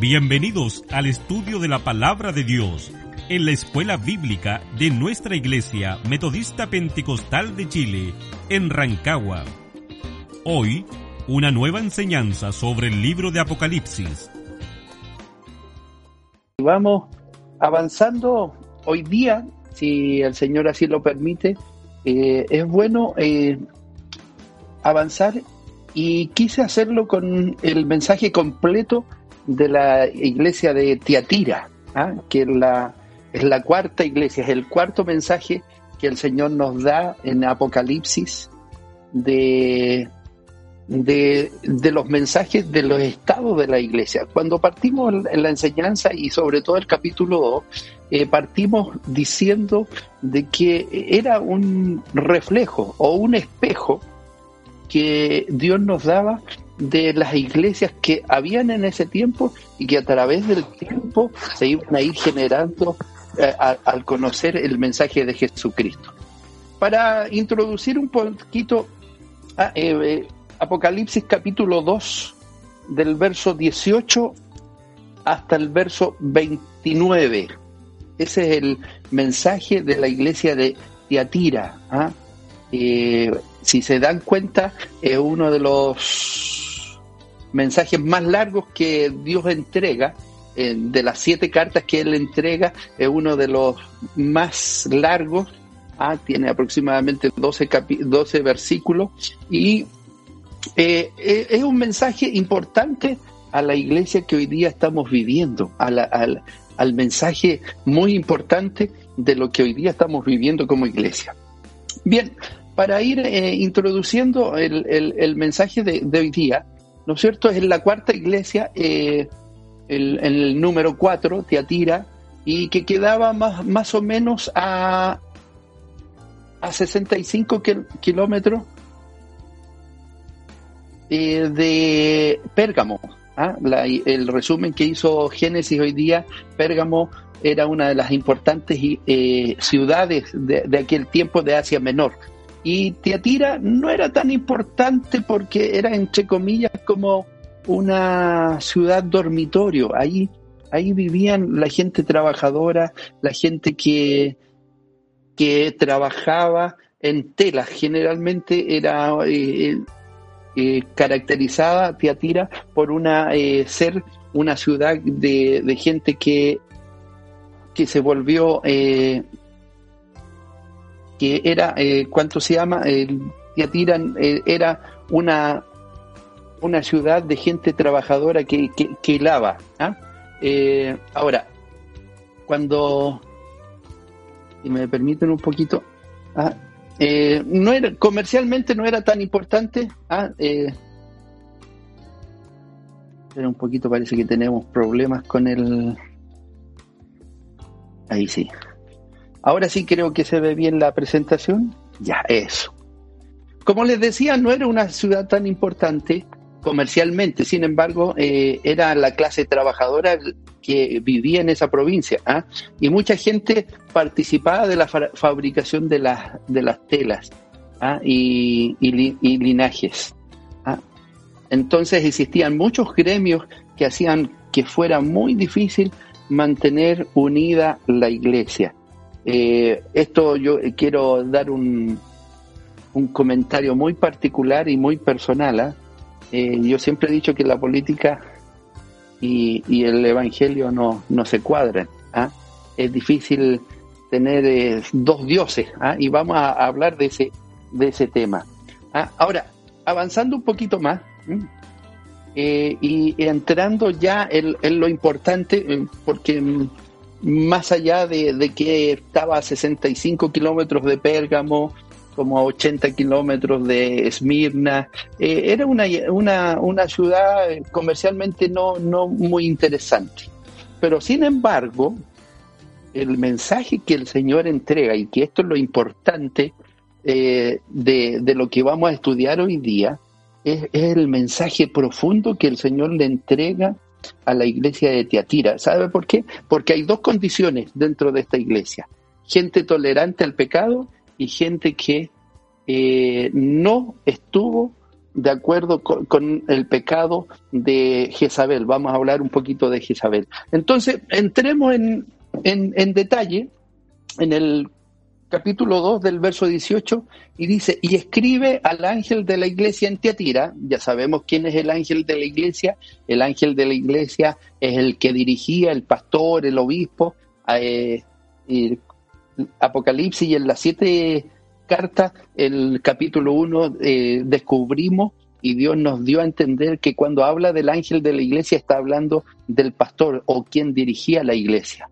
Bienvenidos al estudio de la palabra de Dios en la escuela bíblica de nuestra iglesia metodista pentecostal de Chile, en Rancagua. Hoy, una nueva enseñanza sobre el libro de Apocalipsis. Vamos avanzando hoy día, si el Señor así lo permite, eh, es bueno eh, avanzar y quise hacerlo con el mensaje completo de la iglesia de Tiatira, ¿ah? que es la, es la cuarta iglesia, es el cuarto mensaje que el Señor nos da en Apocalipsis de, de, los mensajes de los estados de la iglesia. Cuando partimos en la enseñanza y sobre todo el capítulo 2, eh, partimos diciendo de que era un reflejo o un espejo que Dios nos daba de las iglesias que habían en ese tiempo y que a través del tiempo se iban a ir generando eh, al conocer el mensaje de Jesucristo. Para introducir un poquito eh, eh, Apocalipsis capítulo 2, del verso 18 hasta el verso 29. Ese es el mensaje de la iglesia de Tiatira. ¿ah? si se dan cuenta, es uno de los mensajes más largos que Dios entrega. de las siete cartas que Él entrega, es uno de los más largos. Ah, tiene aproximadamente 12, 12 versículos y eh, eh, es un mensaje importante a la iglesia que hoy día estamos viviendo, al, al mensaje muy importante de lo que hoy día estamos viviendo como iglesia. Bien, para ir eh, introduciendo el, mensaje de, hoy día, ¿no es cierto? Es la cuarta iglesia, eh, el, número cuatro, Teatira, y que quedaba más, más o menos a, a 65 kilómetros eh, de Pérgamo. ¿ah? el resumen que hizo Génesis hoy día, Pérgamo era una de las importantes ciudades de, aquel tiempo de Asia Menor. Y Tiatira no era tan importante porque era, entre comillas, como una ciudad dormitorio. Ahí, ahí vivían la gente trabajadora, la gente que, que trabajaba en telas. Generalmente era eh, eh, caracterizada Tiatira por una eh, ser una ciudad de, de, gente que, que se volvió que era, eh, ¿cuánto se llama? Tiatiran eh, era una, una ciudad de gente trabajadora que, que, lava. ¿ah? Eh, ahora, cuando, si me permiten un poquito, ¿ah? no era, comercialmente no era tan importante. ¿ah? un poquito, parece que tenemos problemas con el... Ahí sí. Ahora sí creo que se ve bien la presentación. Ya, eso. Como les decía, no era una ciudad tan importante comercialmente, sin embargo, eh, era la clase trabajadora que vivía en esa provincia ¿ah? y mucha gente participaba de la fabricación de, las de las telas ¿ah? y, linajes. ¿ah? Entonces existían muchos gremios que hacían que fuera muy difícil mantener unida la iglesia. Eh, esto yo quiero dar un, un, comentario muy particular y muy personal. ¿ah? Eh, yo siempre he dicho que la política y, el evangelio no, no se cuadran. ¿ah? Es difícil tener eh, dos dioses ¿ah? y vamos a, hablar de ese, de ese tema. Ahora, avanzando un poquito más y entrando ya en, en lo importante, porque más allá de, que estaba a 65 kilómetros de Pérgamo, como a 80 kilómetros de Esmirna, eh, era una, una, una, ciudad comercialmente no, no muy interesante. Pero sin embargo, el mensaje que el Señor entrega, y que esto es lo importante eh, de, de, lo que vamos a estudiar hoy día, es el mensaje profundo que el Señor le entrega a la iglesia de Tiatira. ¿Sabe por qué? Porque hay dos condiciones dentro de esta iglesia. Gente tolerante al pecado y gente que eh, no estuvo de acuerdo con, el pecado de Jezabel. Vamos a hablar un poquito de Jezabel. Entonces, entremos en, en detalle en el capítulo 2 del verso 18 y dice, y escribe al ángel de la iglesia en Tiatira, ya sabemos quién es el ángel de la iglesia, el ángel de la iglesia es el que dirigía, el pastor, el obispo, eh, Apocalipsis y en las siete cartas, el capítulo 1, eh, descubrimos y Dios nos dio a entender que cuando habla del ángel de la iglesia está hablando del pastor o quien dirigía la iglesia.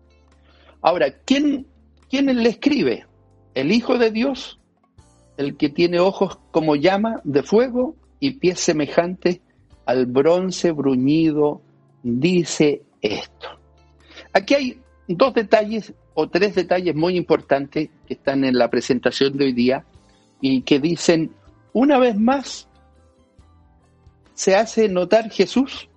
Ahora, ¿quién, quién le escribe? El Hijo de Dios, el que tiene ojos como llama de fuego y pies semejantes al bronce bruñido, dice esto. Aquí hay dos detalles o tres detalles muy importantes que están en la presentación de hoy día y que dicen, una vez más, se hace notar Jesús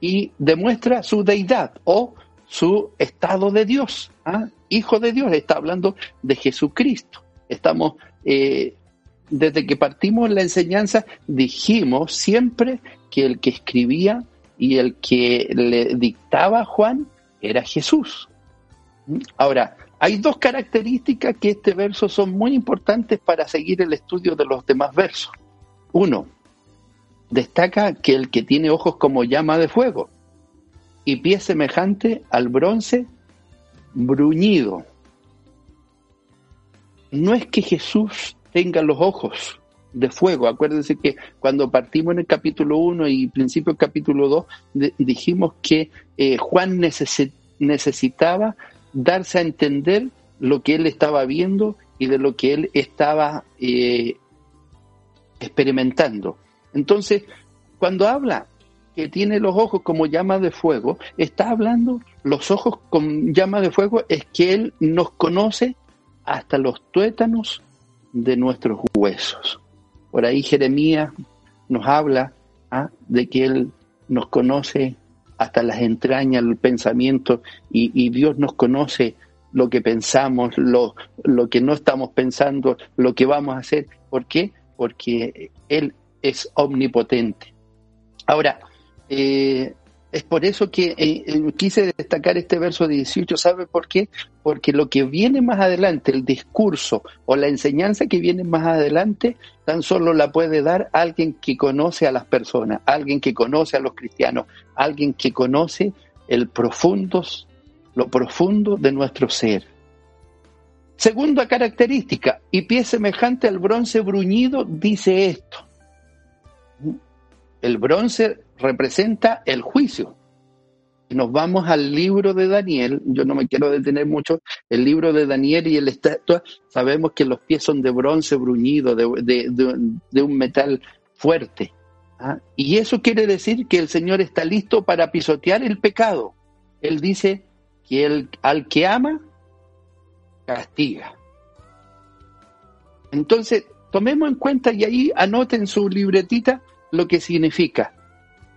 y demuestra su deidad o su estado de Dios. ¿ah? Hijo de Dios, está hablando de Jesucristo. Estamos, eh, desde que partimos la enseñanza, dijimos siempre que el que escribía y el que le dictaba a Juan era Jesús. Ahora, hay dos características que este verso son muy importantes para seguir el estudio de los demás versos. Uno, destaca que el que tiene ojos como llama de fuego y pie semejante al bronce bruñido. No es que Jesús tenga los ojos de fuego. Acuérdense que cuando partimos en el capítulo 1 y principio del capítulo 2, dijimos que eh, Juan necesitaba darse a entender lo que él estaba viendo y de lo que él estaba eh, experimentando. Entonces, cuando habla que tiene los ojos como llama de fuego, está hablando, los ojos con llama de fuego, es que Él nos conoce hasta los tuétanos de nuestros huesos. Por ahí Jeremías nos habla ¿ah? de que Él nos conoce hasta las entrañas, el pensamiento, y, Dios nos conoce lo que pensamos, lo, lo que no estamos pensando, lo que vamos a hacer. ¿Por qué? Porque Él es omnipotente. Ahora, eh, es por eso que eh, eh, quise destacar este verso 18. ¿Sabe por qué? Porque lo que viene más adelante, el discurso o la enseñanza que viene más adelante, tan solo la puede dar alguien que conoce a las personas, alguien que conoce a los cristianos, alguien que conoce el profundo, lo profundo de nuestro ser. Segunda característica, y pie semejante al bronce bruñido, dice esto. El bronce representa el juicio. Nos vamos al libro de Daniel, yo no me quiero detener mucho, el libro de Daniel y el estatua, sabemos que los pies son de bronce bruñido, de, un metal fuerte. ¿ah? Y eso quiere decir que el Señor está listo para pisotear el pecado. Él dice que el, al que ama, castiga. Entonces, tomemos en cuenta y ahí anoten su libretita lo que significa.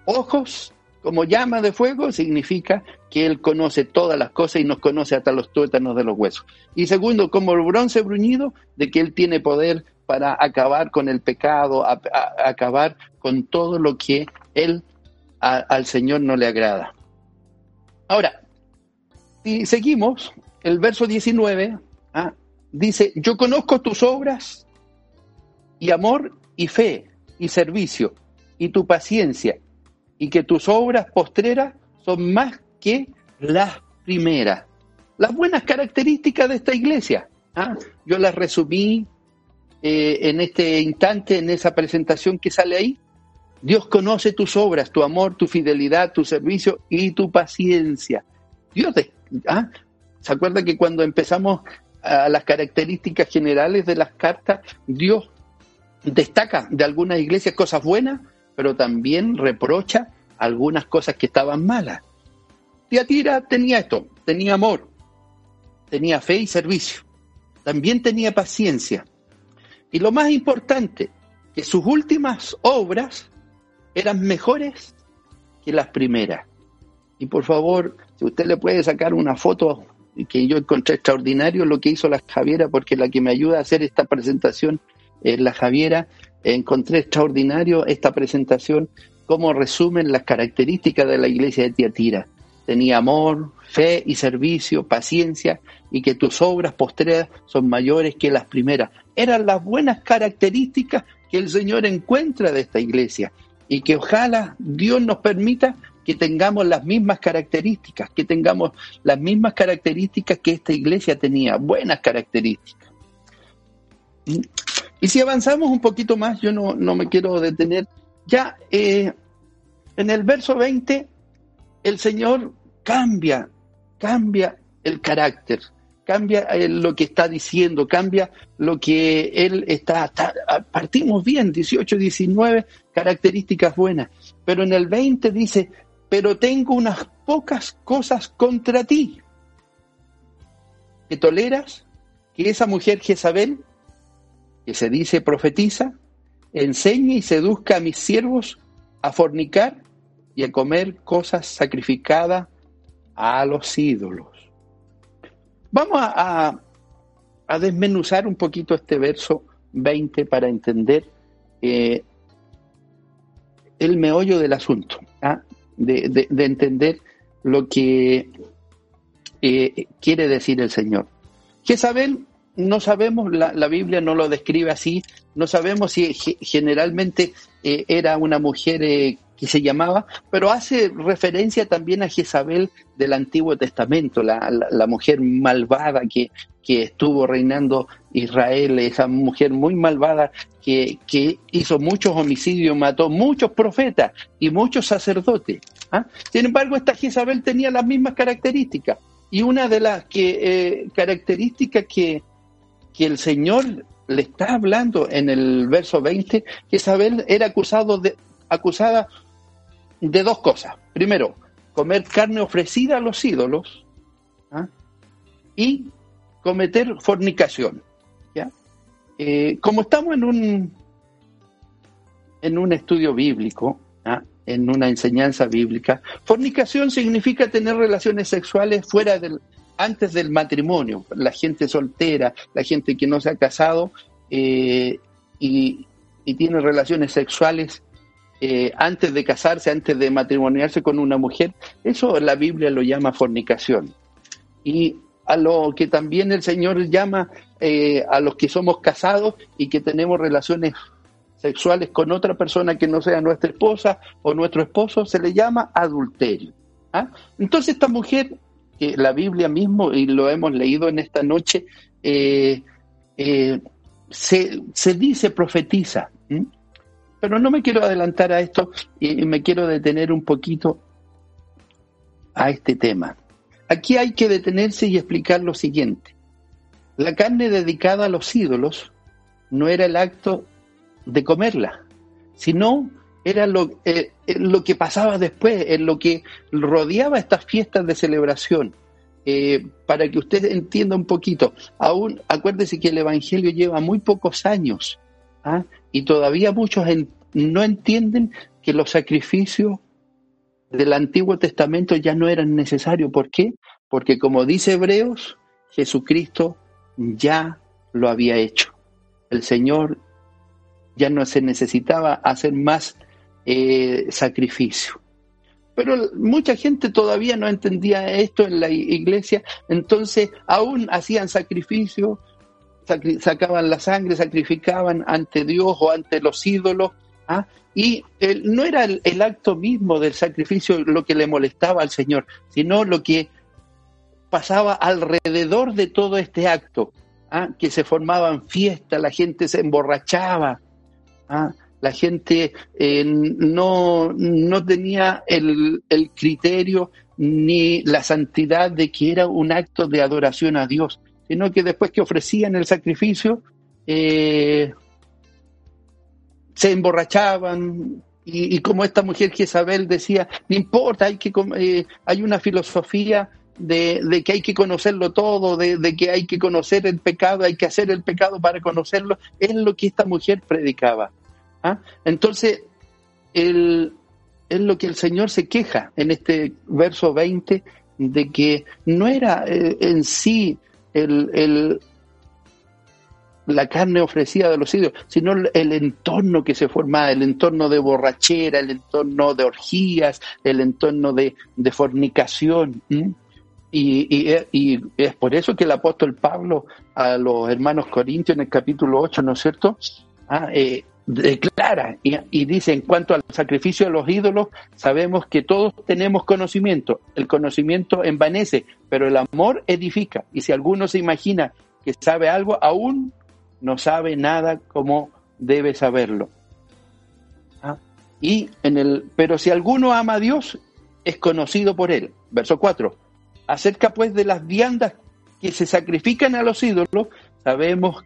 Ojos como llama de fuego significa que Él conoce todas las cosas y nos conoce hasta los tuétanos de los huesos. Y segundo, como el bronce bruñido, de que Él tiene poder para acabar con el pecado, acabar con todo lo que Él al Señor no le agrada. Ahora, si seguimos, el verso 19 ¿ah? dice, yo conozco tus obras y amor y fe y servicio y tu paciencia, y que tus obras postreras son más que las primeras. Las buenas características de esta iglesia. ¿ah? Yo las resumí eh, en este instante, en esa presentación que sale ahí. Dios conoce tus obras, tu amor, tu fidelidad, tu servicio y tu paciencia. Dios, ¿ah? ¿se acuerda que cuando empezamos a las características generales de las cartas, Dios destaca de algunas iglesias cosas buenas, pero también reprocha algunas cosas que estaban malas. Tiatira tenía esto, tenía amor, tenía fe y servicio, también tenía paciencia. Y lo más importante, que sus últimas obras eran mejores que las primeras. Y por favor, si usted le puede sacar una foto que yo encontré extraordinario lo que hizo la Javiera, porque la que me ayuda a hacer esta presentación es la Javiera, encontré extraordinario esta presentación, cómo resumen las características de la iglesia de Tiatira. Tenía amor, fe y servicio, paciencia, y que tus obras postreras son mayores que las primeras. Eran las buenas características que el Señor encuentra de esta iglesia y que ojalá Dios nos permita que tengamos las mismas características, que tengamos las mismas características que esta iglesia tenía, buenas características. Y si avanzamos un poquito más, yo no, me quiero detener, ya eh, en el verso 20 el Señor cambia, cambia el carácter, cambia eh, lo que está diciendo, cambia lo que Él está, partimos bien, 18, 19, características buenas, pero en el 20 dice, pero tengo unas pocas cosas contra ti, que toleras que esa mujer Jezabel, que se dice profetiza, enseñe y seduzca a mis siervos a fornicar y a comer cosas sacrificadas a los ídolos. Vamos a, desmenuzar un poquito este verso 20 para entender eh, el meollo del asunto, ¿ah? de, entender lo que eh, quiere decir el Señor. Jezabel, no sabemos, la, Biblia no lo describe así, no sabemos si generalmente eh, era una mujer que se llamaba, pero hace referencia también a Jezabel del Antiguo Testamento, la, la, mujer malvada que, que, estuvo reinando Israel, esa mujer muy malvada que, que hizo muchos homicidios, mató muchos profetas y muchos sacerdotes. ¿ah? Sin embargo, esta Jezabel tenía las mismas características. Y una de las que, eh, características que, que el Señor le está hablando en el verso 20, Jezabel era acusado de, acusada de dos cosas. Primero, comer carne ofrecida a los ídolos ¿ah? y cometer fornicación. ¿ya? Eh, como estamos en un, en un estudio bíblico, ¿ah? en una enseñanza bíblica, fornicación significa tener relaciones sexuales fuera del, antes del matrimonio. La gente soltera, la gente que no se ha casado eh, y, tiene relaciones sexuales eh, antes de casarse, antes de matrimoniarse con una mujer, eso la Biblia lo llama fornicación. Y a lo que también el Señor llama eh, a los que somos casados y que tenemos relaciones sexuales con otra persona que no sea nuestra esposa o nuestro esposo, se le llama adulterio. ¿ah? Entonces esta mujer, la Biblia mismo, y lo hemos leído en esta noche, eh, se, se, dice, profetiza. Pero no me quiero adelantar a esto y me quiero detener un poquito a este tema. Aquí hay que detenerse y explicar lo siguiente. La carne dedicada a los ídolos no era el acto de comerla, sino era lo, eh, eh, lo que pasaba después, en lo que rodeaba estas fiestas de celebración. Eh, para que usted entienda un poquito, aún acuérdese que el Evangelio lleva muy pocos años ¿ah? Y todavía muchos no entienden que los sacrificios del Antiguo Testamento ya no eran necesarios. ¿Por qué? Porque como dice Hebreos, Jesucristo ya lo había hecho. El Señor ya no se necesitaba hacer más eh, sacrificio. Pero mucha gente todavía no entendía esto en la iglesia, entonces aún hacían sacrificio, sacaban la sangre, sacrificaban ante Dios o ante los ídolos, ¿ah? y no era el, acto mismo del sacrificio lo que le molestaba al Señor, sino lo que pasaba alrededor de todo este acto, ¿ah? que se formaban fiestas, la gente se emborrachaba, ¿ah? La gente eh, no, no tenía el, criterio ni la santidad de que era un acto de adoración a Dios, sino que después que ofrecían el sacrificio, eh, se emborrachaban, y, como esta mujer Jezabel decía, no importa, hay, que, eh, hay una filosofía de, que hay que conocerlo todo, de, que hay que conocer el pecado, hay que hacer el pecado para conocerlo, es lo que esta mujer predicaba. ¿Ah? Entonces, es lo que el Señor se queja en este verso 20, de que no era eh, en sí el, la carne ofrecida de los ídolos, sino el entorno que se formaba, el entorno de borrachera, el entorno de orgías, el entorno de, fornicación. Y, es por eso que el apóstol Pablo a los hermanos corintios en el capítulo 8, ¿no es cierto? Ah, eh, declara y, y, dice en cuanto al sacrificio de los ídolos, sabemos que todos tenemos conocimiento. El conocimiento envanece, pero el amor edifica. Y si alguno se imagina que sabe algo, aún no sabe nada como debe saberlo. ¿Ah? Y en el, pero si alguno ama a Dios, es conocido por él. Verso 4. Acerca pues de las viandas que se sacrifican a los ídolos, sabemos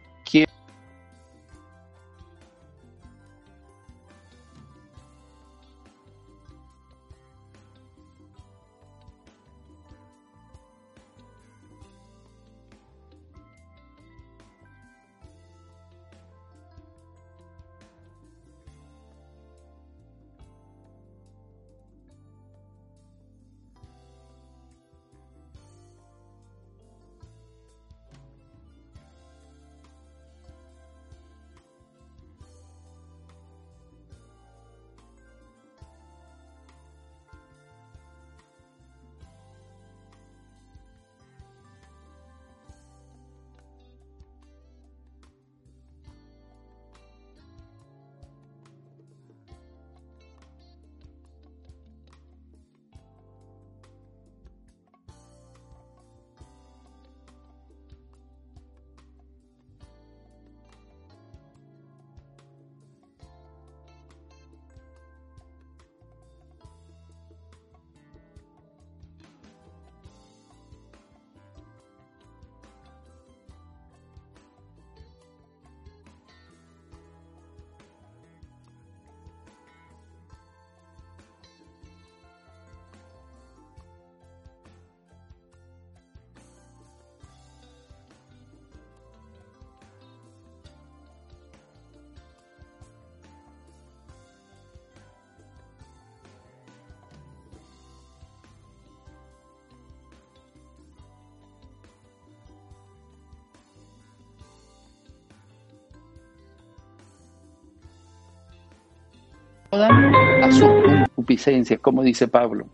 como dice Pablo.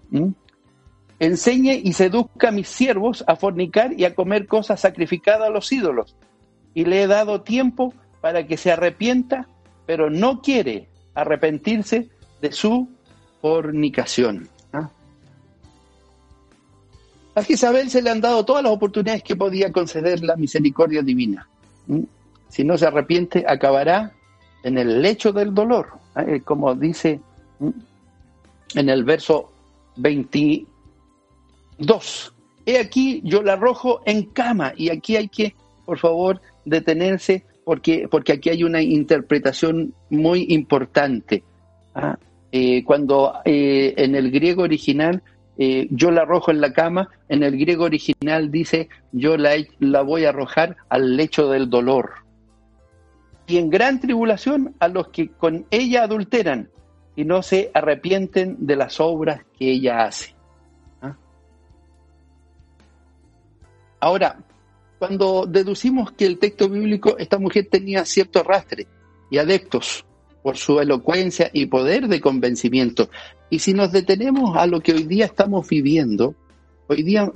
Enseñe y seduzca a mis siervos a fornicar y a comer cosas sacrificadas a los ídolos. Y le he dado tiempo para que se arrepienta, pero no quiere arrepentirse de su fornicación. ¿ah? A Isabel se le han dado todas las oportunidades que podía conceder la misericordia divina. Si no se arrepiente, acabará en el lecho del dolor, ¿eh? como dice en el verso 22. He aquí, yo la arrojo en cama, y aquí hay que, por favor, detenerse, porque, porque aquí hay una interpretación muy importante. ¿ah? Eh, cuando eh, en el griego original yo la arrojo en la cama, en el griego original dice yo la, la voy a arrojar al lecho del dolor y en gran tribulación a los que con ella adulteran y no se arrepienten de las obras que ella hace. ¿Ah? Ahora, cuando deducimos que el texto bíblico, esta mujer tenía cierto arrastre y adeptos por su elocuencia y poder de convencimiento. Y si nos detenemos a lo que hoy día estamos viviendo, hoy día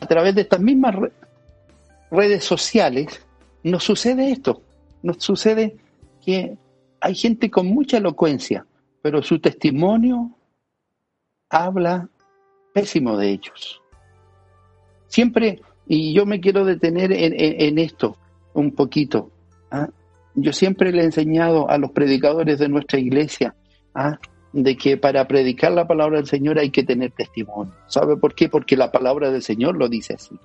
a través de estas mismas redes sociales, nos sucede esto nos sucede que hay gente con mucha elocuencia, pero su testimonio habla pésimo de ellos. Siempre, y yo me quiero detener en, esto un poquito, ¿ah? yo siempre le he enseñado a los predicadores de nuestra iglesia ¿ah? de que para predicar la palabra del Señor hay que tener testimonio. ¿Sabe por qué? Porque la palabra del Señor lo dice así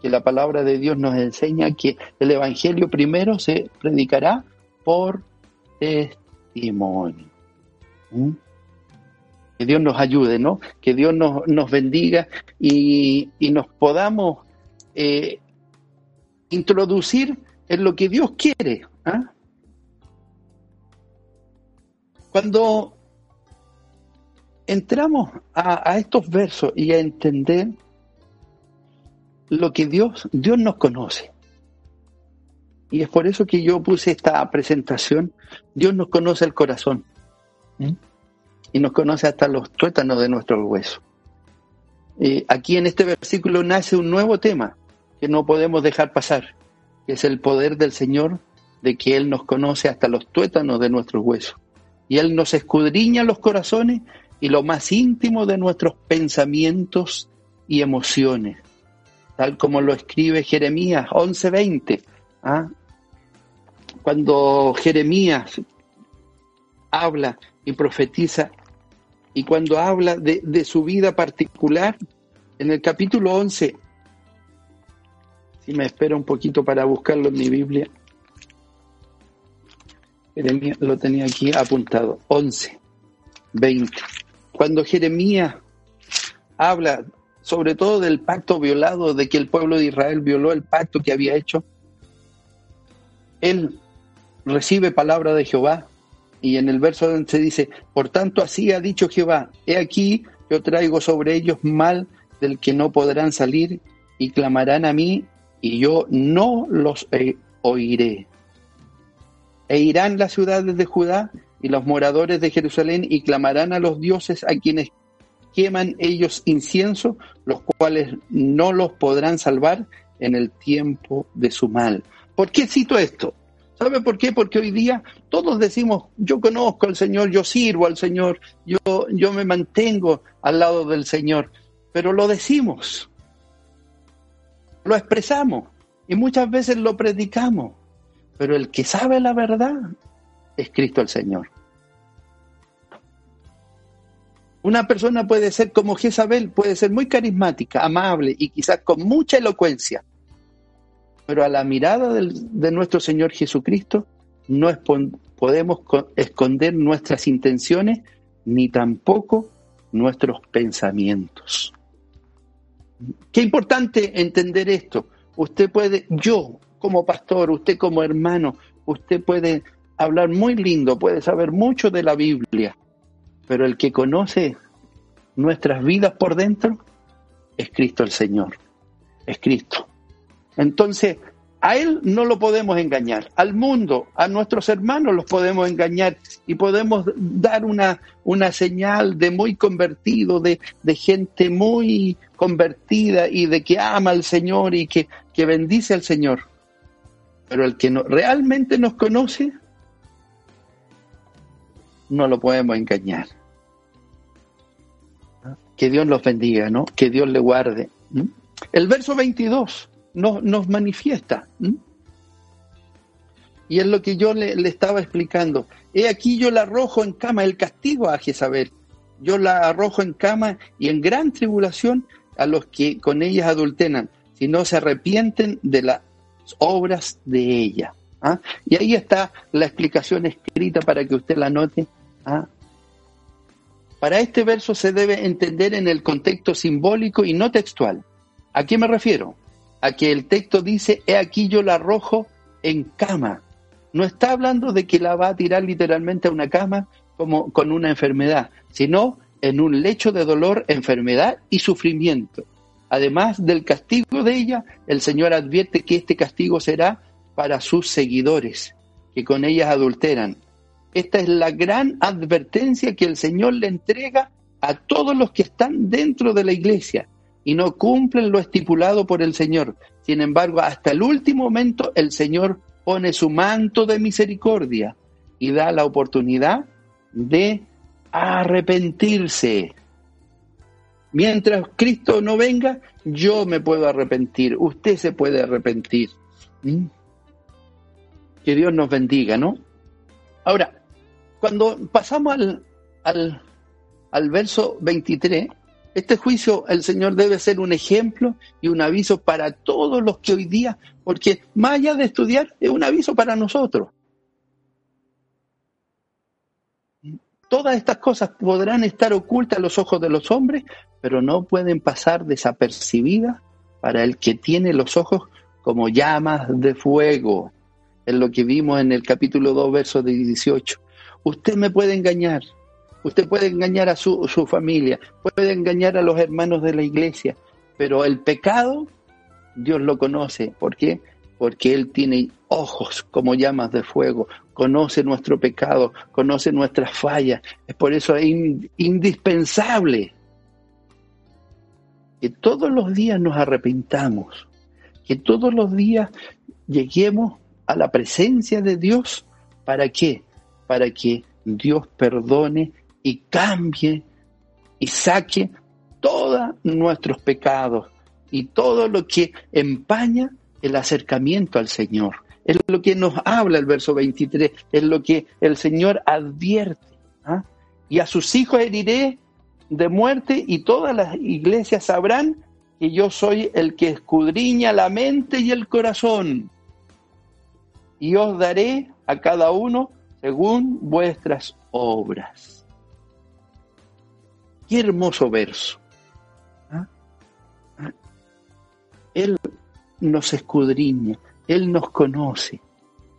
que la palabra de Dios nos enseña que el Evangelio primero se predicará por testimonio. ¿Mm? Que Dios nos ayude, ¿no? Que Dios nos, nos bendiga y, nos podamos eh, introducir en lo que Dios quiere. ¿ah? Cuando entramos a, a estos versos y a entender lo que Dios, Dios nos conoce. Y es por eso que yo puse esta presentación, Dios nos conoce el corazón y nos conoce hasta los tuétanos de nuestros huesos. aquí en este versículo nace un nuevo tema que no podemos dejar pasar, que es el poder del Señor de que Él nos conoce hasta los tuétanos de nuestros huesos. Y Él nos escudriña los corazones y lo más íntimo de nuestros pensamientos y emociones, tal como lo escribe Jeremías 11:20. ¿Ah? Cuando Jeremías habla y profetiza, y cuando habla de, de su vida particular, en el capítulo 11, si me espera un poquito para buscarlo en mi Biblia, Jeremías lo tenía aquí apuntado, 11, 20. Cuando Jeremías habla sobre todo del pacto violado, de que el pueblo de Israel violó el pacto que había hecho, él recibe palabra de Jehová y en el verso 11 dice, por tanto así ha dicho Jehová, he aquí yo traigo sobre ellos mal del que no podrán salir y clamarán a mí y yo no los oiré. E irán las ciudades de Judá y los moradores de Jerusalén y clamarán a los dioses a quienes queman ellos incienso, los cuales no los podrán salvar en el tiempo de su mal. ¿Por qué cito esto? ¿Sabe por qué? Porque hoy día todos decimos, yo conozco al Señor, yo sirvo al Señor, yo, yo me mantengo al lado del Señor, pero lo decimos, lo expresamos y muchas veces lo predicamos, pero el que sabe la verdad es Cristo el Señor. Una persona puede ser como Jezabel, puede ser muy carismática, amable y quizás con mucha elocuencia, pero a la mirada de nuestro Señor Jesucristo no podemos esconder nuestras intenciones ni tampoco nuestros pensamientos. Qué importante entender esto. Usted puede, yo como pastor, usted como hermano, usted puede hablar muy lindo, puede saber mucho de la Biblia, pero el que conoce nuestras vidas por dentro es Cristo el Señor, es Cristo. Entonces, a Él no lo podemos engañar, al mundo, a nuestros hermanos los podemos engañar y podemos dar una, una señal de muy convertido, de, de gente muy convertida y de que ama al Señor y que, que bendice al Señor. Pero el que no, realmente nos conoce, no lo podemos engañar. Que Dios los bendiga, ¿no? Que Dios le guarde. El verso 22 nos, manifiesta. Y es lo que yo le, le, estaba explicando. He aquí yo la arrojo en cama, el castigo a Jezabel. Yo la arrojo en cama y en gran tribulación a los que con ellas adulteran, si no se arrepienten de las obras de ella. ¿ah? Y ahí está la explicación escrita para que usted la note. ¿ah? Para este verso se debe entender en el contexto simbólico y no textual. ¿A qué me refiero? A que el texto dice, he aquí yo la arrojo en cama. No está hablando de que la va a tirar literalmente a una cama como con una enfermedad, sino en un lecho de dolor, enfermedad y sufrimiento. Además del castigo de ella, el Señor advierte que este castigo será para sus seguidores, que con ellas adulteran. Esta es la gran advertencia que el Señor le entrega a todos los que están dentro de la iglesia y no cumplen lo estipulado por el Señor. Sin embargo, hasta el último momento el Señor pone su manto de misericordia y da la oportunidad de arrepentirse. Mientras Cristo no venga, yo me puedo arrepentir, usted se puede arrepentir. ¿Mm? Que Dios nos bendiga, ¿no? Ahora, cuando pasamos al, al, al verso 23, este juicio el Señor debe ser un ejemplo y un aviso para todos los que hoy día, porque más allá de estudiar, es un aviso para nosotros. Todas estas cosas podrán estar ocultas a los ojos de los hombres, pero no pueden pasar desapercibidas para el que tiene los ojos como llamas de fuego. Es lo que vimos en el capítulo 2, verso 18. Usted me puede engañar, usted puede engañar a su, familia, puede engañar a los hermanos de la iglesia, pero el pecado Dios lo conoce. ¿Por qué? Porque Él tiene ojos como llamas de fuego, conoce nuestro pecado, conoce nuestras fallas. Es por eso indispensable que todos los días nos arrepintamos, que todos los días lleguemos a la presencia de Dios. ¿Para qué? Para que Dios perdone y cambie y saque todos nuestros pecados y todo lo que empaña el acercamiento al Señor. Es lo que nos habla el verso 23, es lo que el Señor advierte. ¿ah? Y a sus hijos heriré de muerte y todas las iglesias sabrán que yo soy el que escudriña la mente y el corazón. Y os daré a cada uno según vuestras obras. Qué hermoso verso. ¿ah? ¿Ah? Él nos escudriña, Él nos conoce.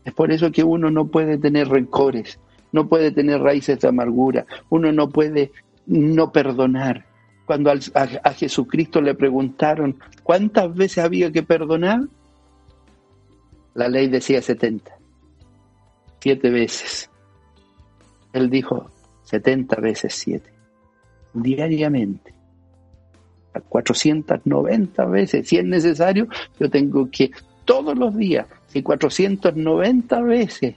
Es por eso que uno no puede tener rencores, no puede tener raíces de amargura, uno no puede no perdonar. Cuando a, Jesucristo le preguntaron cuántas veces había que perdonar, la ley decía 70, siete veces. Él dijo 70 veces siete, diariamente. 490 veces, si es necesario, yo tengo que todos los días, si 490 veces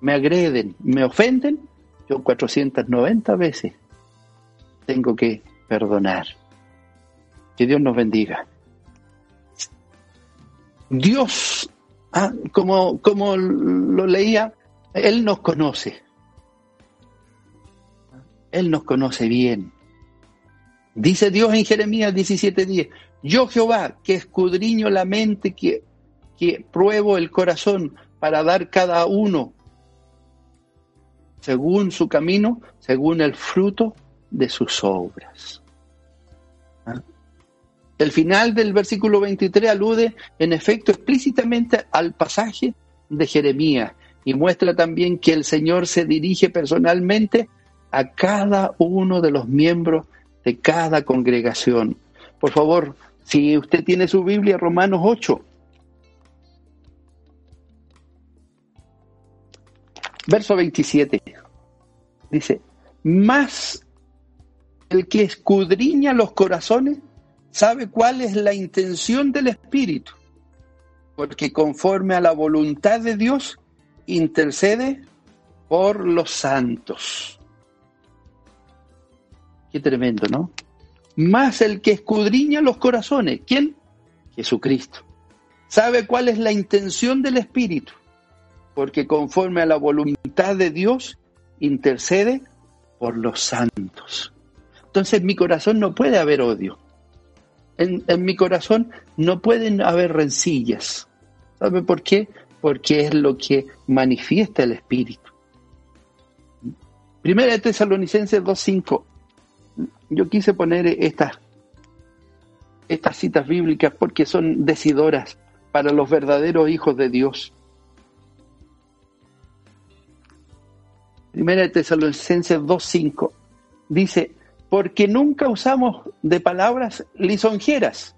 me agreden, me ofenden, yo 490 veces tengo que perdonar. Que Dios nos bendiga. Dios, ah, como, como lo leía, Él nos conoce. Él nos conoce bien. Dice Dios en Jeremías 17:10, yo Jehová, que escudriño la mente, que, que pruebo el corazón para dar cada uno según su camino, según el fruto de sus obras. ¿Ah? El final del versículo 23 alude en efecto explícitamente al pasaje de Jeremías y muestra también que el Señor se dirige personalmente a cada uno de los miembros de cada congregación. Por favor, si usted tiene su Biblia, Romanos 8. Verso 27. Dice, más el que escudriña los corazones sabe cuál es la intención del Espíritu, porque conforme a la voluntad de Dios intercede por los santos. Qué tremendo, ¿no? Más el que escudriña los corazones. ¿Quién? Jesucristo. Sabe cuál es la intención del Espíritu, porque conforme a la voluntad de Dios intercede por los santos. Entonces en mi corazón no puede haber odio. En, en mi corazón no pueden haber rencillas. ¿Sabe por qué? Porque es lo que manifiesta el Espíritu. Primera de Tesalonicenses 2.5 yo quise poner estas, estas citas bíblicas porque son decidoras para los verdaderos hijos de Dios. Primera de Tesalonicenses 2.5 dice, porque nunca usamos de palabras lisonjeras,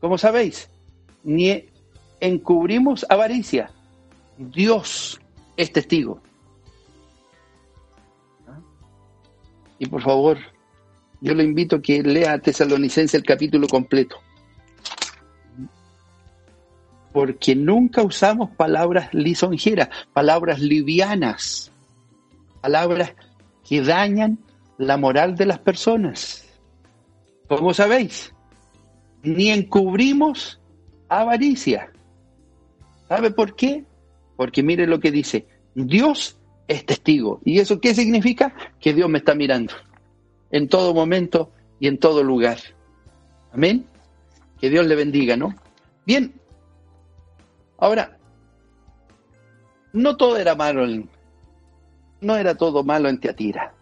como sabéis, ni encubrimos avaricia. Dios es testigo. ¿Ah? Y por favor, yo le invito a que lea a Tesalonicense el capítulo completo. Porque nunca usamos palabras lisonjeras, palabras livianas, palabras que dañan la moral de las personas. Como sabéis, ni encubrimos avaricia. ¿Sabe por qué? Porque mire lo que dice, Dios es testigo. ¿Y eso qué significa? Que Dios me está mirando en todo momento y en todo lugar. Amén. Que Dios le bendiga, ¿no? Bien. Ahora, no todo era malo, en, no era todo malo en Teatira,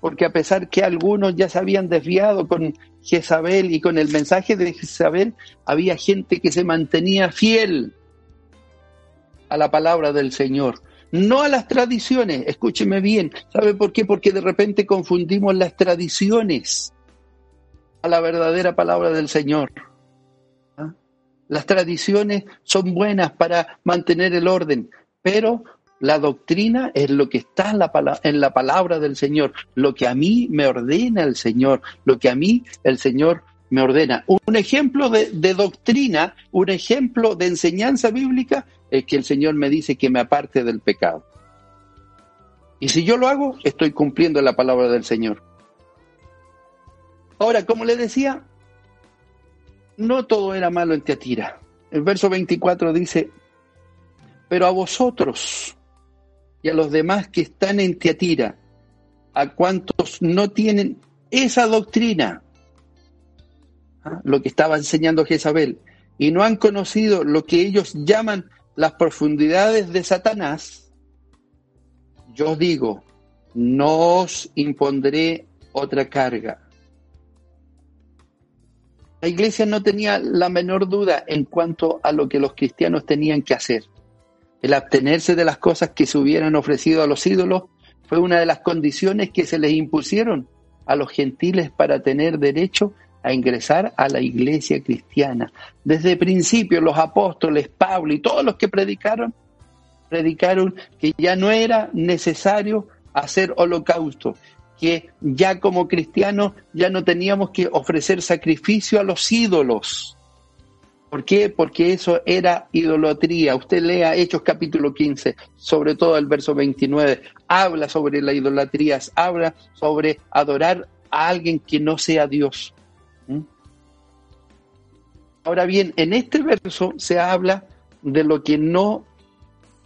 porque a pesar que algunos ya se habían desviado con Jezabel y con el mensaje de Jezabel, había gente que se mantenía fiel a la palabra del Señor no a las tradiciones, escúcheme bien, ¿sabe por qué? Porque de repente confundimos las tradiciones a la verdadera palabra del Señor. ¿Ah? las tradiciones son buenas para mantener el orden, pero la doctrina es lo que está en la, palabra del Señor, lo que a mí me ordena el Señor, lo que a mí el Señor me ordena. Un ejemplo de, doctrina, un ejemplo de enseñanza bíblica es que el Señor me dice que me aparte del pecado. Y si yo lo hago, estoy cumpliendo la palabra del Señor. Ahora, como le decía, no todo era malo en Teatira. El verso 24 dice, pero a vosotros y a los demás que están en Teatira, a cuantos no tienen esa doctrina, ¿ah? lo que estaba enseñando Jezabel, y no han conocido lo que ellos llaman las profundidades de Satanás, yo digo, no os impondré otra carga la iglesia no tenía la menor duda en cuanto a lo que los cristianos tenían que hacer. El abstenerse de las cosas que se hubieran ofrecido a los ídolos fue una de las condiciones que se les impusieron a los gentiles para tener derecho a ingresar a la iglesia cristiana. Desde el principio los apóstoles, Pablo y todos los que predicaron, predicaron que ya no era necesario hacer holocausto, que ya como cristianos ya no teníamos que ofrecer sacrificio a los ídolos. ¿Por qué? Porque eso era idolatría. Usted lea Hechos capítulo 15, sobre todo el verso 29, habla sobre la idolatría, habla sobre adorar a alguien que no sea Dios. Ahora bien, en este verso se habla de lo que no,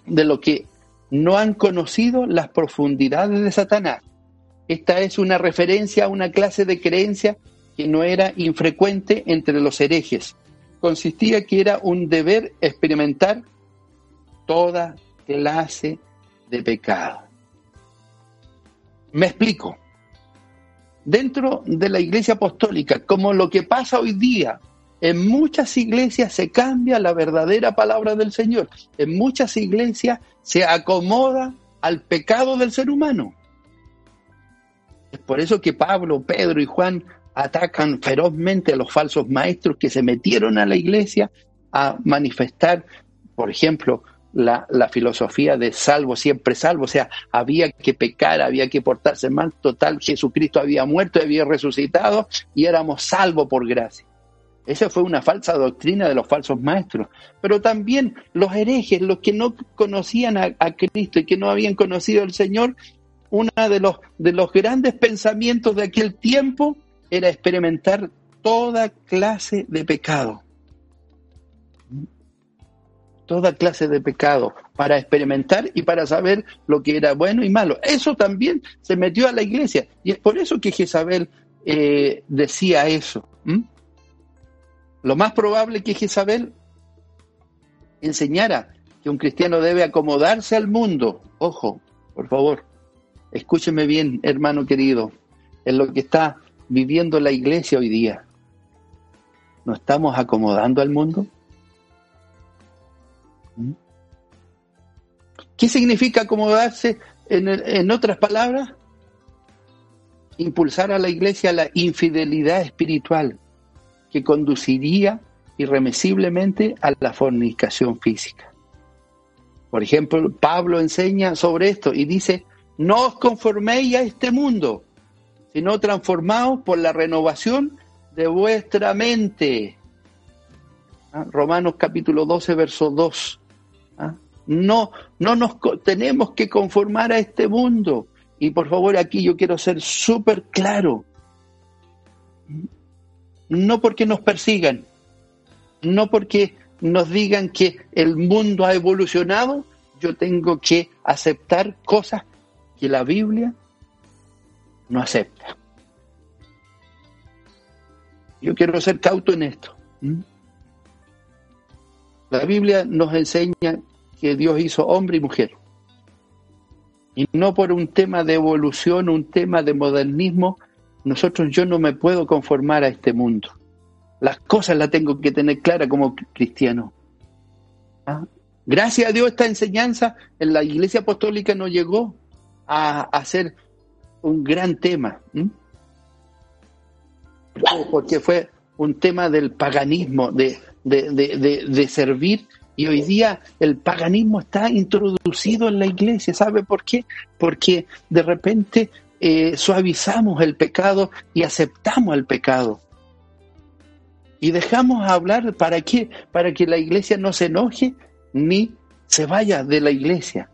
de lo que no han conocido las profundidades de Satanás. Esta es una referencia a una clase de creencia que no era infrecuente entre los herejes. Consistía que era un deber experimentar toda clase de pecado. Me explico. Dentro de la iglesia apostólica, como lo que pasa hoy día, en muchas iglesias se cambia la verdadera palabra del Señor. En muchas iglesias se acomoda al pecado del ser humano. Es por eso que Pablo, Pedro y Juan atacan ferozmente a los falsos maestros que se metieron a la iglesia a manifestar, por ejemplo, la, filosofía de salvo, siempre salvo, o sea, había que pecar, había que portarse mal, total, Jesucristo había muerto, había resucitado y éramos salvos por gracia. Esa fue una falsa doctrina de los falsos maestros. Pero también los herejes, los que no conocían a, Cristo y que no habían conocido al Señor, uno de los, de los grandes pensamientos de aquel tiempo era experimentar toda clase de pecado. Toda clase de pecado para experimentar y para saber lo que era bueno y malo. Eso también se metió a la iglesia y es por eso que Jezabel eh, decía eso. Lo más probable que Jezabel enseñara que un cristiano debe acomodarse al mundo. Ojo, por favor, Escúcheme bien, hermano querido, en lo que está viviendo la iglesia hoy día. ¿No estamos acomodando al mundo? ¿Mm? ¿Qué significa acomodarse? En, otras palabras, impulsar a la iglesia la infidelidad espiritual que conduciría irremisiblemente a la fornicación física. Por ejemplo, Pablo enseña sobre esto y dice, no os conforméis a este mundo, sino transformaos por la renovación de vuestra mente. ¿Ah? Romanos capítulo 12, verso 2. ¿Ah? No, no nos tenemos que conformar a este mundo. Y por favor, aquí yo quiero ser súper claro. No porque nos persigan, no porque nos digan que el mundo ha evolucionado, yo tengo que aceptar cosas que la Biblia no acepta. Yo quiero ser cauto en esto. La Biblia nos enseña que Dios hizo hombre y mujer. Y no por un tema de evolución, un tema de modernismo, nosotros yo no me puedo conformar a este mundo. Las cosas las tengo que tener claras como cristiano. ¿Ah? Gracias a Dios esta enseñanza en la iglesia apostólica no llegó a hacer un gran tema. Porque fue un tema del paganismo, de, de, servir. Y hoy día el paganismo está introducido en la iglesia. ¿Sabe por qué? Porque de repente eh, suavizamos el pecado y aceptamos el pecado. Y dejamos hablar para qué? Para que la iglesia no se enoje ni se vaya de la iglesia.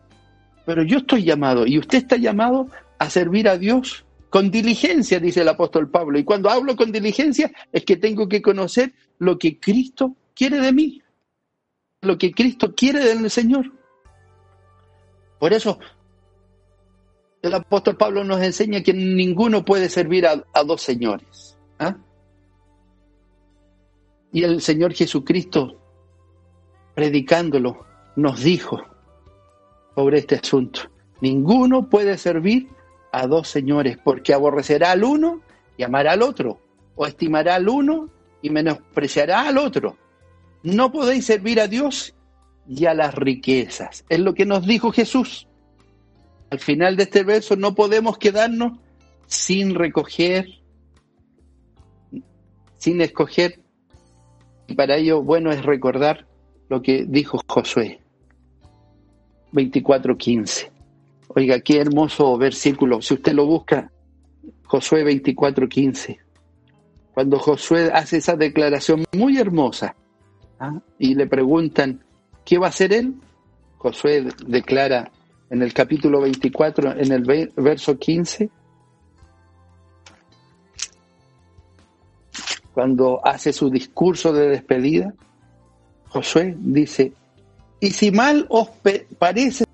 Pero yo estoy llamado y usted está llamado a servir a Dios con diligencia, dice el apóstol Pablo. Y cuando hablo con diligencia es que tengo que conocer lo que Cristo quiere de mí, lo que Cristo quiere del Señor. Por eso el apóstol Pablo nos enseña que ninguno puede servir a, dos señores. ¿ah? Y el Señor Jesucristo, predicándolo, nos dijo sobre este asunto, ninguno puede servir a dos señores, porque aborrecerá al uno y amará al otro, o estimará al uno y menospreciará al otro. No podéis servir a Dios y a las riquezas. Es lo que nos dijo Jesús. Al final de este verso no podemos quedarnos sin recoger, sin escoger. Y para ello, bueno, es recordar lo que dijo Josué 24:15. Oiga, qué hermoso versículo. Si usted lo busca, Josué 24:15. Cuando Josué hace esa declaración muy hermosa ¿ah? y le preguntan, ¿qué va a hacer él? Josué declara en el capítulo 24, en el verso 15, cuando hace su discurso de despedida, Josué dice, y si mal os parece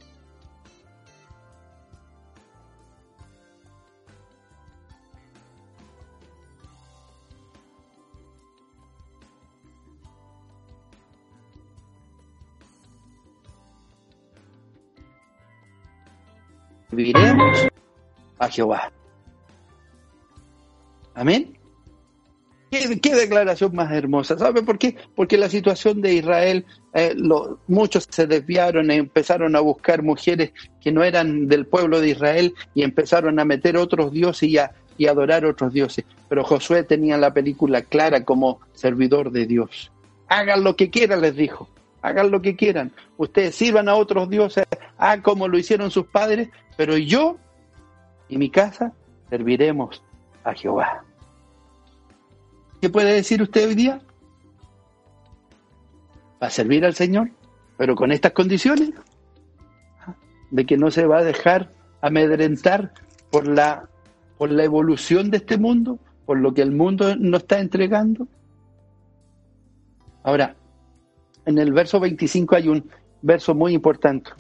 serviremos a Jehová. Amén. ¿Qué, declaración más hermosa. ¿Sabe por qué? Porque la situación de Israel, eh, muchos se desviaron y empezaron a buscar mujeres que no eran del pueblo de Israel y empezaron a meter otros dioses y a, y adorar otros dioses. Pero Josué tenía la película clara como servidor de Dios. Hagan lo que quieran, les dijo. Hagan lo que quieran. Ustedes sirvan a otros dioses, a como lo hicieron sus padres, pero yo y mi casa serviremos a Jehová. ¿Qué puede decir usted hoy día? Va a servir al Señor, pero con estas condiciones, de que no se va a dejar amedrentar por la, por la evolución de este mundo, por lo que el mundo nos está entregando. Ahora, en el verso 25 hay un verso muy importante.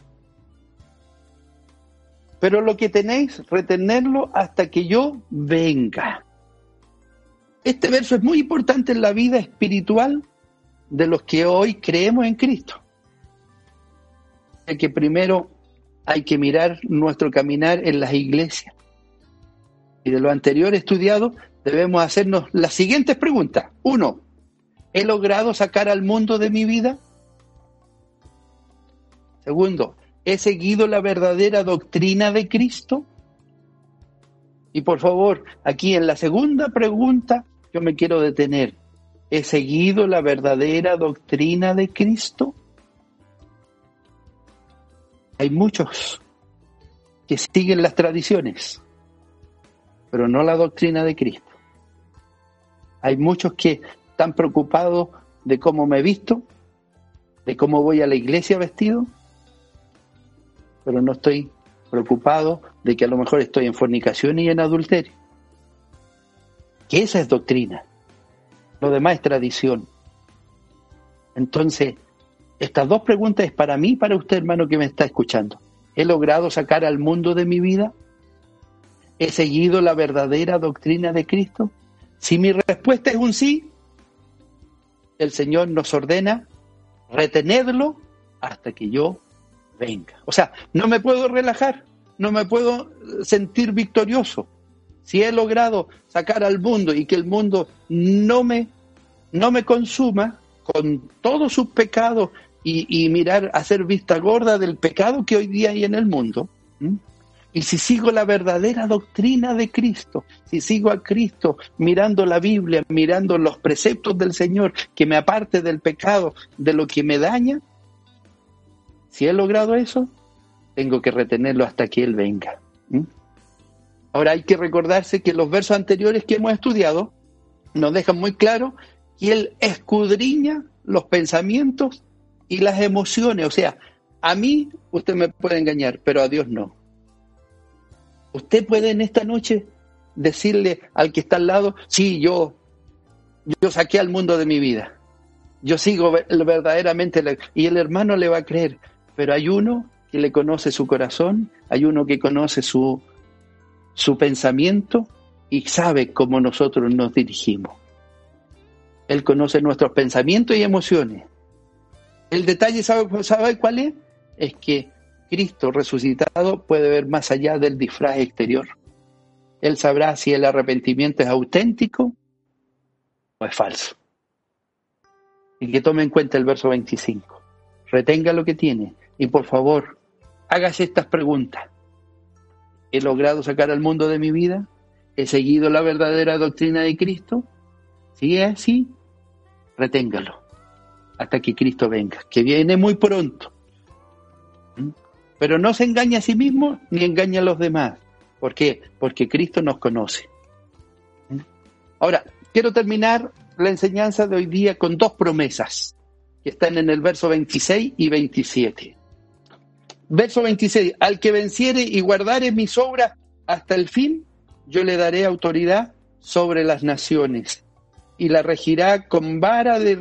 Pero lo que tenéis, retenerlo hasta que yo venga. Este verso es muy importante en la vida espiritual de los que hoy creemos en Cristo. que primero hay que mirar nuestro caminar en las iglesias. Y de lo anterior estudiado, debemos hacernos las siguientes preguntas. Uno, ¿he logrado sacar al mundo de mi vida? Segundo, ¿he seguido la verdadera doctrina de Cristo? Y por favor, aquí en la segunda pregunta, yo me quiero detener. ¿He seguido la verdadera doctrina de Cristo? Hay muchos que siguen las tradiciones, pero no la doctrina de Cristo. Hay muchos que están preocupados de cómo me he visto, de cómo voy a la iglesia vestido, pero no estoy preocupado de que a lo mejor estoy en fornicación y en adulterio que esa es doctrina. Lo demás es tradición. Entonces, estas dos preguntas es para mí y para usted, hermano, que me está escuchando. ¿He logrado sacar al mundo de mi vida? ¿He seguido la verdadera doctrina de Cristo? Si mi respuesta es un sí, el Señor nos ordena retenerlo hasta que yo venga. O sea, no me puedo relajar, no me puedo sentir victorioso si he logrado sacar al mundo y que el mundo no me, no me consuma con todos sus pecados y, mirar, hacer vista gorda del pecado que hoy día hay en el mundo, Y si sigo la verdadera doctrina de Cristo, si sigo a Cristo mirando la Biblia, mirando los preceptos del Señor, que me aparte del pecado, de lo que me daña, si he logrado eso, tengo que retenerlo hasta que Él venga. Ahora hay que recordarse que los versos anteriores que hemos estudiado nos dejan muy claro que Él escudriña los pensamientos y las emociones. O sea, a mí usted me puede engañar, pero a Dios no. Usted puede en esta noche decirle al que está al lado, sí, yo, yo saqué al mundo de mi vida. Yo sigo verdaderamente, y el hermano le va a creer, pero hay uno que le conoce su corazón, hay uno que conoce su, su pensamiento y sabe cómo nosotros nos dirigimos. Él conoce nuestros pensamientos y emociones. El detalle, ¿sabe, ¿sabe cuál es? Es que Cristo resucitado puede ver más allá del disfraz exterior. Él sabrá si el arrepentimiento es auténtico o es falso. Y que tome en cuenta el verso 25. Retenga lo que tiene y por favor, hágase estas preguntas. ¿He logrado sacar al mundo de mi vida? ¿He seguido la verdadera doctrina de Cristo? Si es así, reténgalo hasta que Cristo venga, que viene muy pronto. Pero no se engaña a sí mismo ni engaña a los demás. ¿Por qué? Porque Cristo nos conoce. Ahora, quiero terminar la enseñanza de hoy día con dos promesas que están en el verso 26 y 27. Verso 26, al que venciere y guardare mis obras hasta el fin, yo le daré autoridad sobre las naciones y la regirá con vara de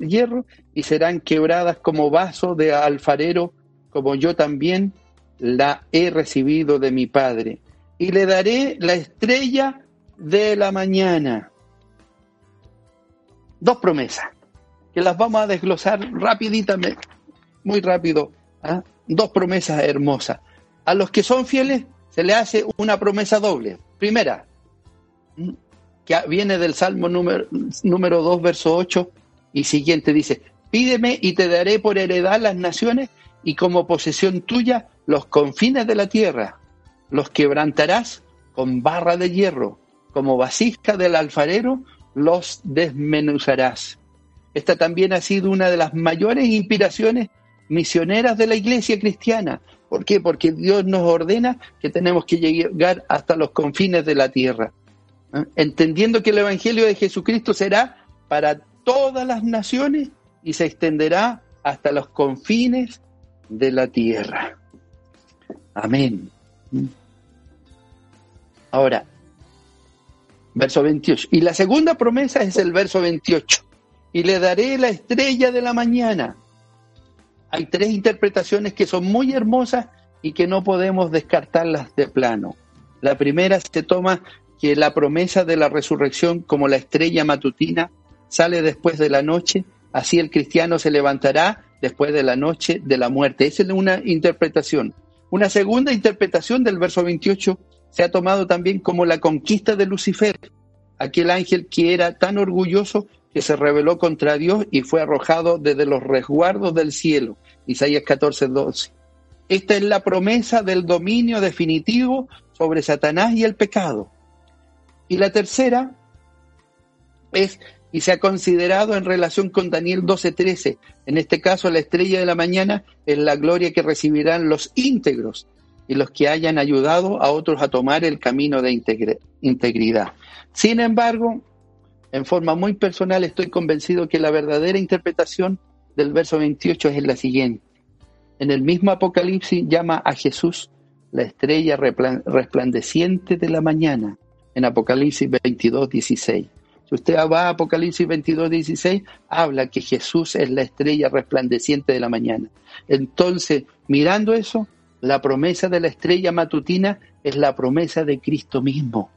hierro y serán quebradas como vaso de alfarero como yo también la he recibido de mi Padre. Y le daré la estrella de la mañana. Dos promesas, que las vamos a desglosar rapiditamente, muy rápido. ¿ah? Dos promesas hermosas. A los que son fieles se le hace una promesa doble. Primera, que viene del Salmo número, número 2, verso 8 y siguiente, dice, pídeme y te daré por heredad las naciones y como posesión tuya los confines de la tierra. Los quebrantarás con barra de hierro, como vasija del alfarero los desmenuzarás. Esta también ha sido una de las mayores inspiraciones misioneras de la iglesia cristiana. ¿Por qué? Porque Dios nos ordena que tenemos que llegar hasta los confines de la tierra. ¿eh? Entendiendo que el Evangelio de Jesucristo será para todas las naciones y se extenderá hasta los confines de la tierra. Amén. Ahora, verso 28. Y la segunda promesa es el verso 28. Y le daré la estrella de la mañana. Hay tres interpretaciones que son muy hermosas y que no podemos descartarlas de plano. La primera se toma que la promesa de la resurrección como la estrella matutina sale después de la noche, así el cristiano se levantará después de la noche de la muerte. Esa es una interpretación. Una segunda interpretación del verso 28 se ha tomado también como la conquista de Lucifer, aquel ángel que era tan orgulloso que se rebeló contra Dios y fue arrojado desde los resguardos del cielo. Isaías 14, 12. Esta es la promesa del dominio definitivo sobre Satanás y el pecado. Y la tercera es y se ha considerado en relación con Daniel 12:13. En este caso, la estrella de la mañana es la gloria que recibirán los íntegros y los que hayan ayudado a otros a tomar el camino de integridad. Sin embargo, en forma muy personal estoy convencido que la verdadera interpretación del verso 28 es la siguiente. En el mismo Apocalipsis llama a Jesús la estrella resplandeciente de la mañana, en Apocalipsis 22, 16. Si usted va a Apocalipsis 22, 16, habla que Jesús es la estrella resplandeciente de la mañana. Entonces, mirando eso, la promesa de la estrella matutina es la promesa de Cristo mismo.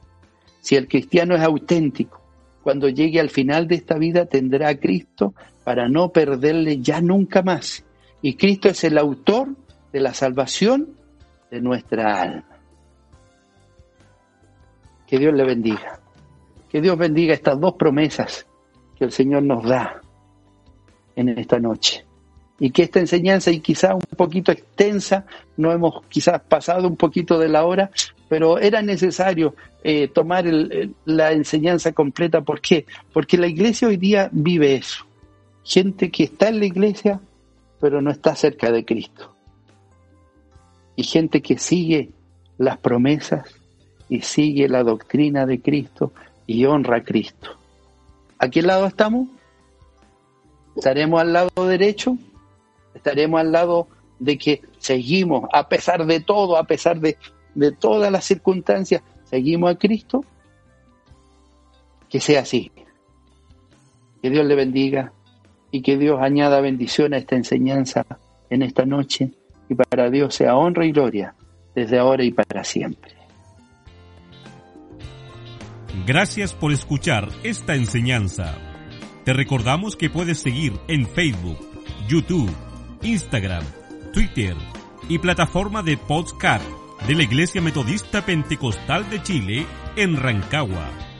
Si el cristiano es auténtico, cuando llegue al final de esta vida tendrá a Cristo para no perderle ya nunca más. Y Cristo es el autor de la salvación de nuestra alma. Que Dios le bendiga. Que Dios bendiga estas dos promesas que el Señor nos da en esta noche. Y que esta enseñanza, y quizás un poquito extensa, no hemos quizás pasado un poquito de la hora, pero era necesario eh, tomar la enseñanza completa. ¿Por qué? Porque la iglesia hoy día vive eso. Gente que está en la iglesia, pero no está cerca de Cristo. Y gente que sigue las promesas y sigue la doctrina de Cristo y honra a Cristo. ¿A qué lado estamos? ¿Estaremos al lado derecho? ¿Estaremos al lado de que seguimos, a pesar de todo, a pesar de, de todas las circunstancias, seguimos a Cristo? Que sea así. Que Dios le bendiga y que Dios añada bendición a esta enseñanza en esta noche y para Dios sea honra y gloria desde ahora y para siempre. Gracias por escuchar esta enseñanza. Te recordamos que puedes seguir en Facebook, YouTube, Instagram, Twitter y plataforma de podcast de la Iglesia Metodista Pentecostal de Chile en Rancagua